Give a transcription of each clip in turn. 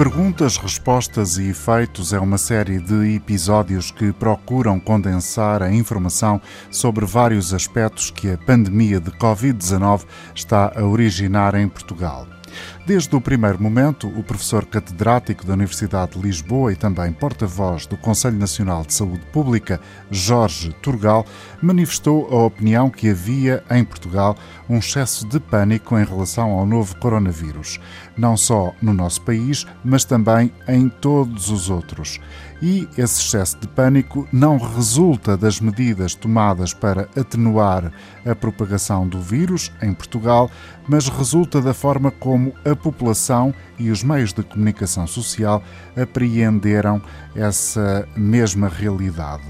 Perguntas, respostas e efeitos é uma série de episódios que procuram condensar a informação sobre vários aspectos que a pandemia de Covid-19 está a originar em Portugal. Desde o primeiro momento, o professor catedrático da Universidade de Lisboa e também porta-voz do Conselho Nacional de Saúde Pública, Jorge Turgal, manifestou a opinião que havia em Portugal um excesso de pânico em relação ao novo coronavírus, não só no nosso país, mas também em todos os outros. E esse excesso de pânico não resulta das medidas tomadas para atenuar a propagação do vírus em Portugal, mas resulta da forma como a população e os meios de comunicação social apreenderam essa mesma realidade.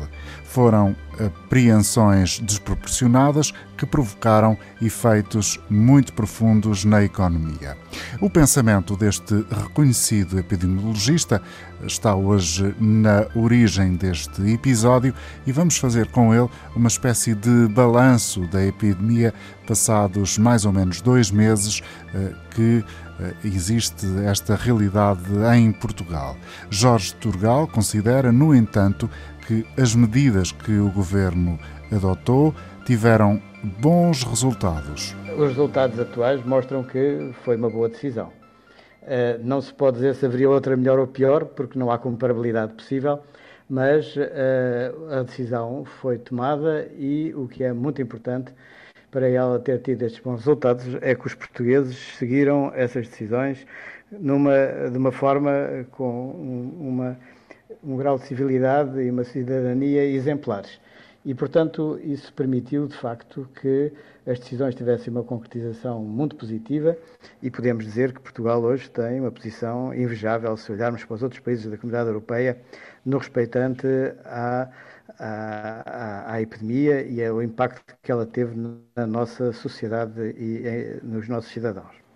Foram apreensões desproporcionadas que provocaram efeitos muito profundos na economia. O pensamento deste reconhecido epidemiologista está hoje na origem deste episódio e vamos fazer com ele uma espécie de balanço da epidemia passados mais ou menos dois meses eh, que eh, existe esta realidade em Portugal. Jorge Turgal considera, no entanto, que as medidas que o governo adotou tiveram bons resultados. Os resultados atuais mostram que foi uma boa decisão. Eh, não se pode dizer se haveria outra melhor ou pior, porque não há comparabilidade possível, mas eh, a decisão foi tomada e o que é muito importante para ela ter tido estes bons resultados é que os portugueses seguiram essas decisões numa, de uma forma com uma um grau de civilidade e uma cidadania exemplares. E, portanto, isso permitiu, de facto, que as decisões tivessem uma concretização muito positiva e podemos dizer que Portugal hoje tem uma posição invejável se olharmos para os outros países da Comunidade Europeia no respeitante à, à, à epidemia e ao impacto que ela teve na nossa sociedade e nos nossos cidadãos.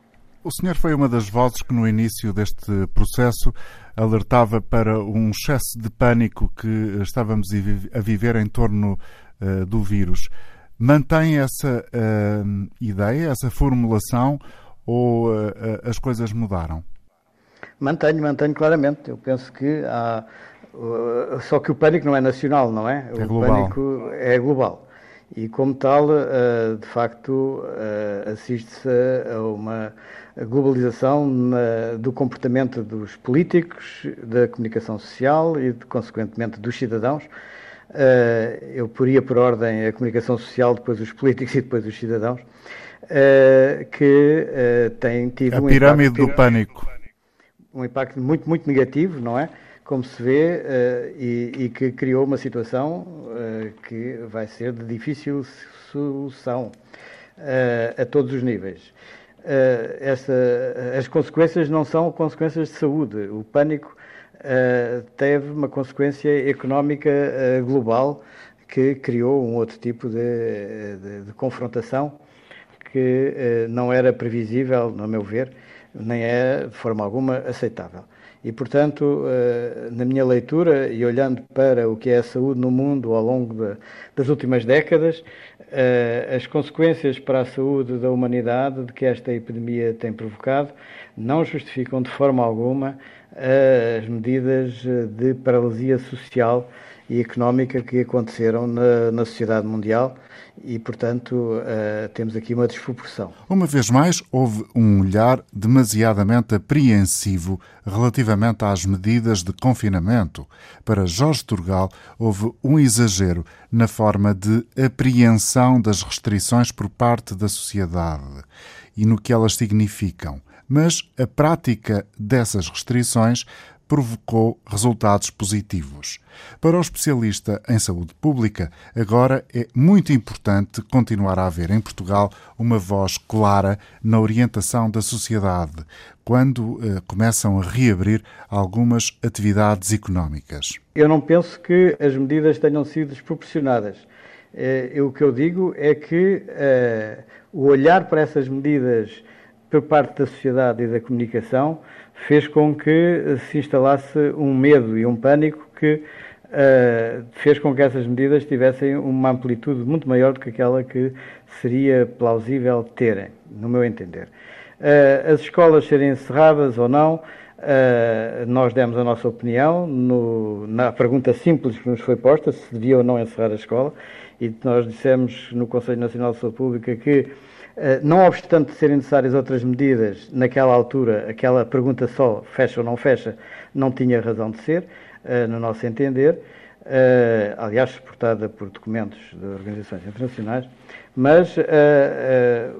O senhor foi uma das vozes que no início deste processo alertava para um excesso de pânico que estávamos a viver em torno uh, do vírus. Mantém essa uh, ideia, essa formulação ou uh, as coisas mudaram? Mantenho, mantenho claramente. Eu penso que há. Só que o pânico não é nacional, não é? é o global. pânico é global. E como tal, de facto, assiste-se a uma globalização do comportamento dos políticos, da comunicação social e, consequentemente, dos cidadãos. Uh, eu poria por ordem a comunicação social, depois os políticos e depois os cidadãos, que têm tido a um pirâmide impacto, do pânico. Um impacto muito, muito negativo, não é? Como se vê, e, e, que criou uma situação que vai ser de difícil solução a todos os níveis. Essa, as consequências não são consequências de saúde. O pânico teve uma consequência económica global que criou um outro tipo de, de, de confrontação que não era previsível, no meu ver, nem é de forma alguma aceitável. E, portanto, na minha leitura e olhando para o que é a saúde no mundo ao longo de, das últimas décadas, uh, as consequências para a saúde da humanidade de que esta epidemia tem provocado não justificam de forma alguma as medidas de paralisia social e económica que aconteceram na, na sociedade mundial e, portanto, uh, temos aqui uma desproporção. Uma vez mais, houve um olhar demasiadamente apreensivo relativamente às medidas de confinamento. Para Jorge Turgal, houve um exagero na forma de apreensão das restrições por parte da sociedade e no que elas significam. Mas a prática dessas restrições provocou resultados positivos. Para o especialista em saúde pública, agora é muito importante continuar a haver em Portugal uma voz clara na orientação da sociedade, quando eh, começam a reabrir algumas atividades económicas. Eu não penso que as medidas tenham sido desproporcionadas. Eh, o que eu digo é que eh, o olhar para essas medidas por parte da sociedade e da comunicação fez com que se instalasse um medo e um pânico que uh, fez com que essas medidas tivessem uma amplitude muito maior do que aquela que seria plausível terem, no meu entender. Uh, as escolas serem encerradas ou não, Uh, nós demos a nossa opinião no, na pergunta simples que nos foi posta, se devia ou não encerrar a escola, e nós dissemos no Conselho Nacional de Saúde Pública que, não obstante serem necessárias outras medidas, naquela altura, aquela pergunta só, fecha ou não fecha, não tinha razão de ser, uh, no nosso entender, aliás, suportada por documentos de organizações internacionais, mas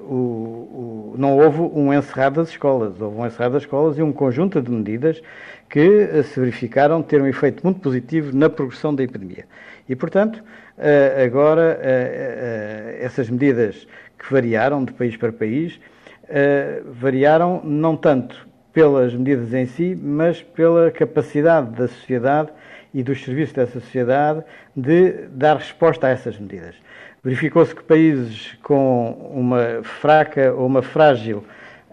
o não houve um encerrar das escolas, houve um encerrar das escolas e um conjunto de medidas que se verificaram ter um efeito muito positivo na progressão da epidemia. E, portanto, agora essas medidas que variaram de país para país, variaram não tanto pelas medidas em si, mas pela capacidade da sociedade e dos serviços dessa sociedade de dar resposta a essas medidas. Verificou-se que países com uma fraca ou uma frágil uh,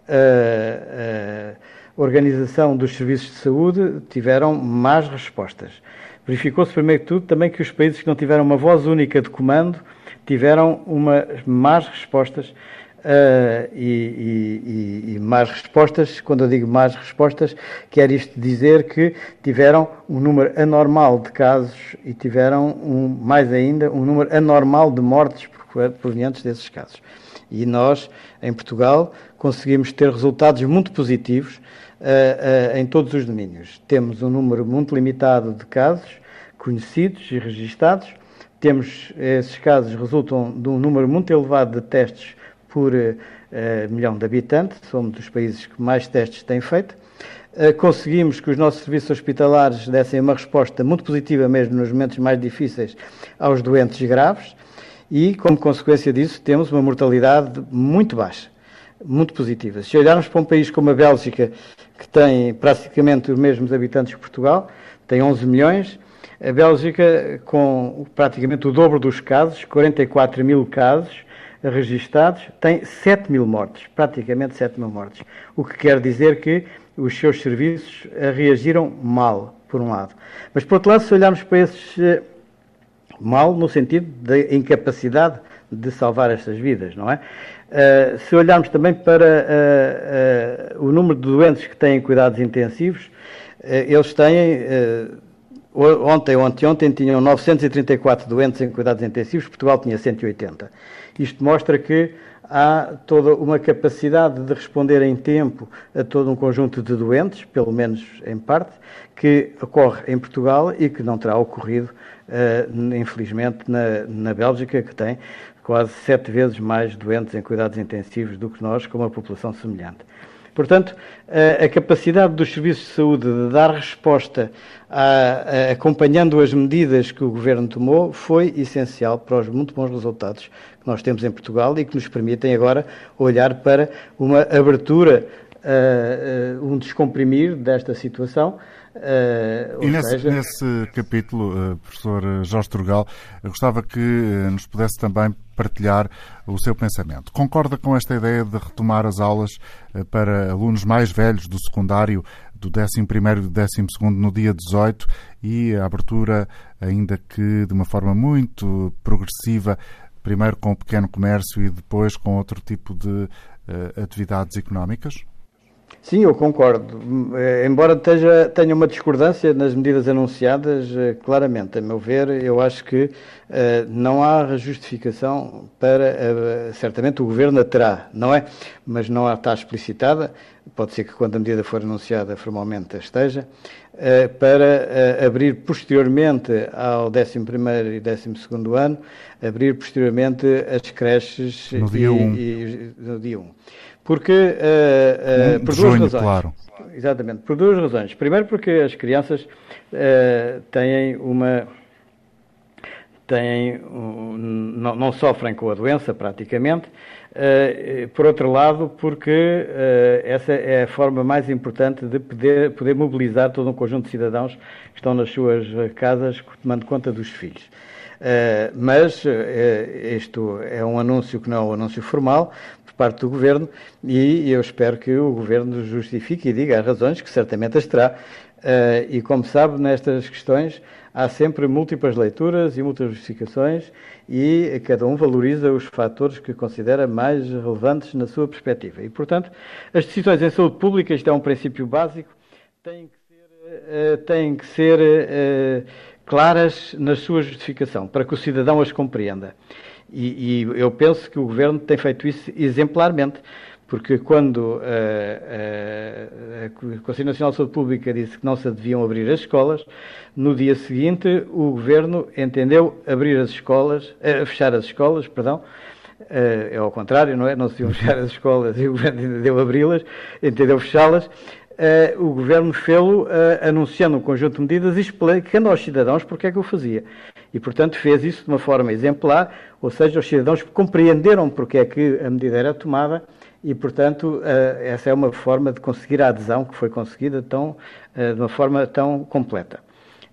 uh, organização dos serviços de saúde tiveram más respostas. Verificou-se, primeiro de tudo, também que os países que não tiveram uma voz única de comando tiveram umas más respostas Uh, e, e, e, mais respostas, quando eu digo mais respostas, quer isto dizer que tiveram um número anormal de casos e tiveram, um, mais ainda, um número anormal de mortes provenientes desses casos. E nós, em Portugal, conseguimos ter resultados muito positivos uh, uh, em todos os domínios. Temos um número muito limitado de casos conhecidos e registados. Temos, esses casos resultam de um número muito elevado de testes por uh, milhão de habitantes, somos dos países que mais testes têm feito. Uh, conseguimos que os nossos serviços hospitalares dessem uma resposta muito positiva, mesmo nos momentos mais difíceis, aos doentes graves, e, como consequência disso, temos uma mortalidade muito baixa, muito positiva. Se olharmos para um país como a Bélgica, que tem praticamente os mesmos habitantes que Portugal, tem 11 milhões, a Bélgica, com praticamente o dobro dos casos, 44 mil casos, registados, tem 7 mil mortes, praticamente 7 mil mortes. O que quer dizer que os seus serviços reagiram mal, por um lado. Mas, por outro lado, se olharmos para esses eh, mal no sentido da incapacidade de salvar estas vidas, não é? Uh, se olharmos também para uh, uh, o número de doentes que têm cuidados intensivos, eles têm, ontem ou anteontem, tinham 934 doentes em cuidados intensivos, Portugal tinha 180. Isto mostra que há toda uma capacidade de responder em tempo a todo um conjunto de doentes, pelo menos em parte, que ocorre em Portugal e que não terá ocorrido, uh, infelizmente, na, na Bélgica, que tem quase sete vezes mais doentes em cuidados intensivos do que nós, com uma população semelhante. Portanto, a capacidade dos serviços de saúde de dar resposta, a, a, acompanhando as medidas que o Governo tomou, foi essencial para os muito bons resultados que nós temos em Portugal e que nos permitem agora olhar para uma abertura, um descomprimir desta situação. Uh, e nesse, seja... nesse, capítulo, professor Jorge Turgal, gostava que nos pudesse também partilhar o seu pensamento. Concorda com esta ideia de retomar as aulas para alunos mais velhos do secundário do 11 e do 12 no dia 18 e a abertura, ainda que de uma forma muito progressiva, primeiro com o pequeno comércio e depois com outro tipo de uh, atividades económicas? Sim, eu concordo. Eh, embora tenha uma discordância nas medidas anunciadas, eh, claramente, a meu ver, eu acho que uh, não há justificação para. Certamente o Governo a terá, não é? Mas não está explicitada. Pode ser que quando a medida for anunciada formalmente esteja. Para abrir posteriormente ao 11 e 12 ano, abrir posteriormente as creches no dia 1. Um. no dia 1. Porque, uh, uh, por duas razões. Claro. Exatamente, por duas razões. Primeiro porque as crianças uh, têm uma têm, um, não, não, sofrem com a doença praticamente. Por outro lado, porque essa é a forma mais importante de poder, poder mobilizar todo um conjunto de cidadãos que estão nas suas casas tomando conta dos filhos. Uh, mas isto é um anúncio que não é um anúncio formal, por parte do Governo e eu espero que o Governo justifique e diga as razões, que certamente as terá. Uh, e como sabe, nestas questões há sempre múltiplas leituras e múltiplas justificações e cada um valoriza os fatores que considera mais relevantes na sua perspectiva. E, portanto, as decisões em saúde pública, isto é um princípio básico, têm que ser, têm que ser claras na sua justificação, para que o cidadão as compreenda. E, e eu penso que o Governo tem feito isso exemplarmente porque quando uh, uh, a Conselho Nacional de Saúde Pública disse que não se deviam abrir as escolas, no dia seguinte o Governo entendeu abrir as escolas, uh, fechar as escolas, perdão, é ao contrário, não é? Não se deviam fechar as escolas e o Governo entendeu abri-las, entendeu fechá-las. O Governo fê-lo anunciando um conjunto de medidas e explicando aos cidadãos porque é que o fazia. E, portanto, fez isso de uma forma exemplar, ou seja, os cidadãos compreenderam porque é que a medida era tomada e, portanto, eh, essa é uma forma de conseguir a adesão que foi conseguida tão, eh, de uma forma tão completa.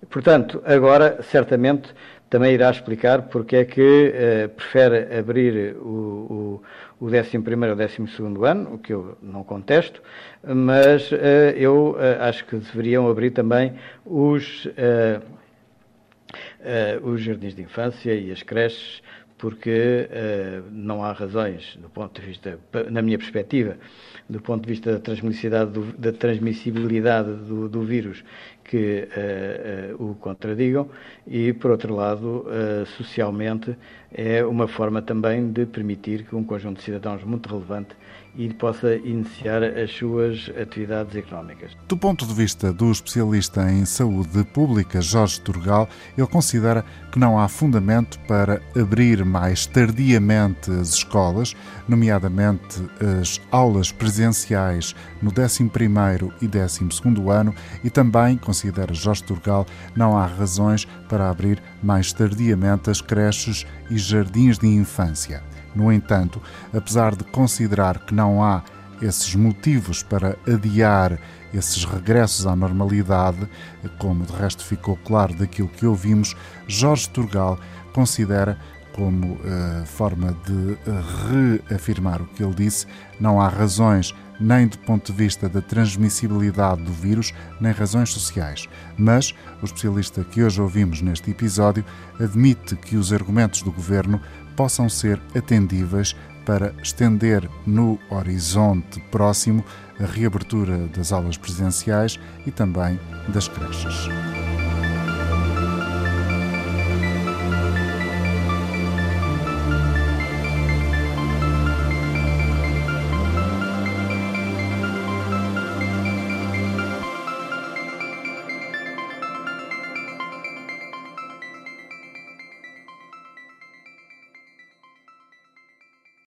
Portanto, agora, certamente, também irá explicar porque é que uh, prefere abrir o, o, o 11 ou 12 ano, o que eu não contesto, mas uh, eu uh, acho que deveriam abrir também os, os jardins de infância e as creches porque não há razões, do ponto de vista, na minha perspectiva, do ponto de vista da transmissibilidade do, da transmissibilidade do, do vírus, que uh, uh, o contradigam, e, por outro lado, socialmente, é uma forma também de permitir que um conjunto de cidadãos muito relevante e possa iniciar as suas atividades económicas. Do ponto de vista do especialista em saúde pública, Jorge Turgal, ele considera que não há fundamento para abrir mais tardiamente as escolas, nomeadamente as aulas presenciais no 11º e 12º ano, e também, considera Jorge Turgal, não há razões para abrir mais tardiamente as creches e jardins de infância. No entanto, apesar de considerar que não há esses motivos para adiar esses regressos à normalidade, como de resto ficou claro daquilo que ouvimos, Jorge Turgal considera como uh, forma de reafirmar o que ele disse, não há razões nem do ponto de vista da transmissibilidade do vírus, nem razões sociais. Mas o especialista que hoje ouvimos neste episódio admite que os argumentos do governo possam ser atendíveis para estender no horizonte próximo a reabertura das aulas presenciais e também das creches.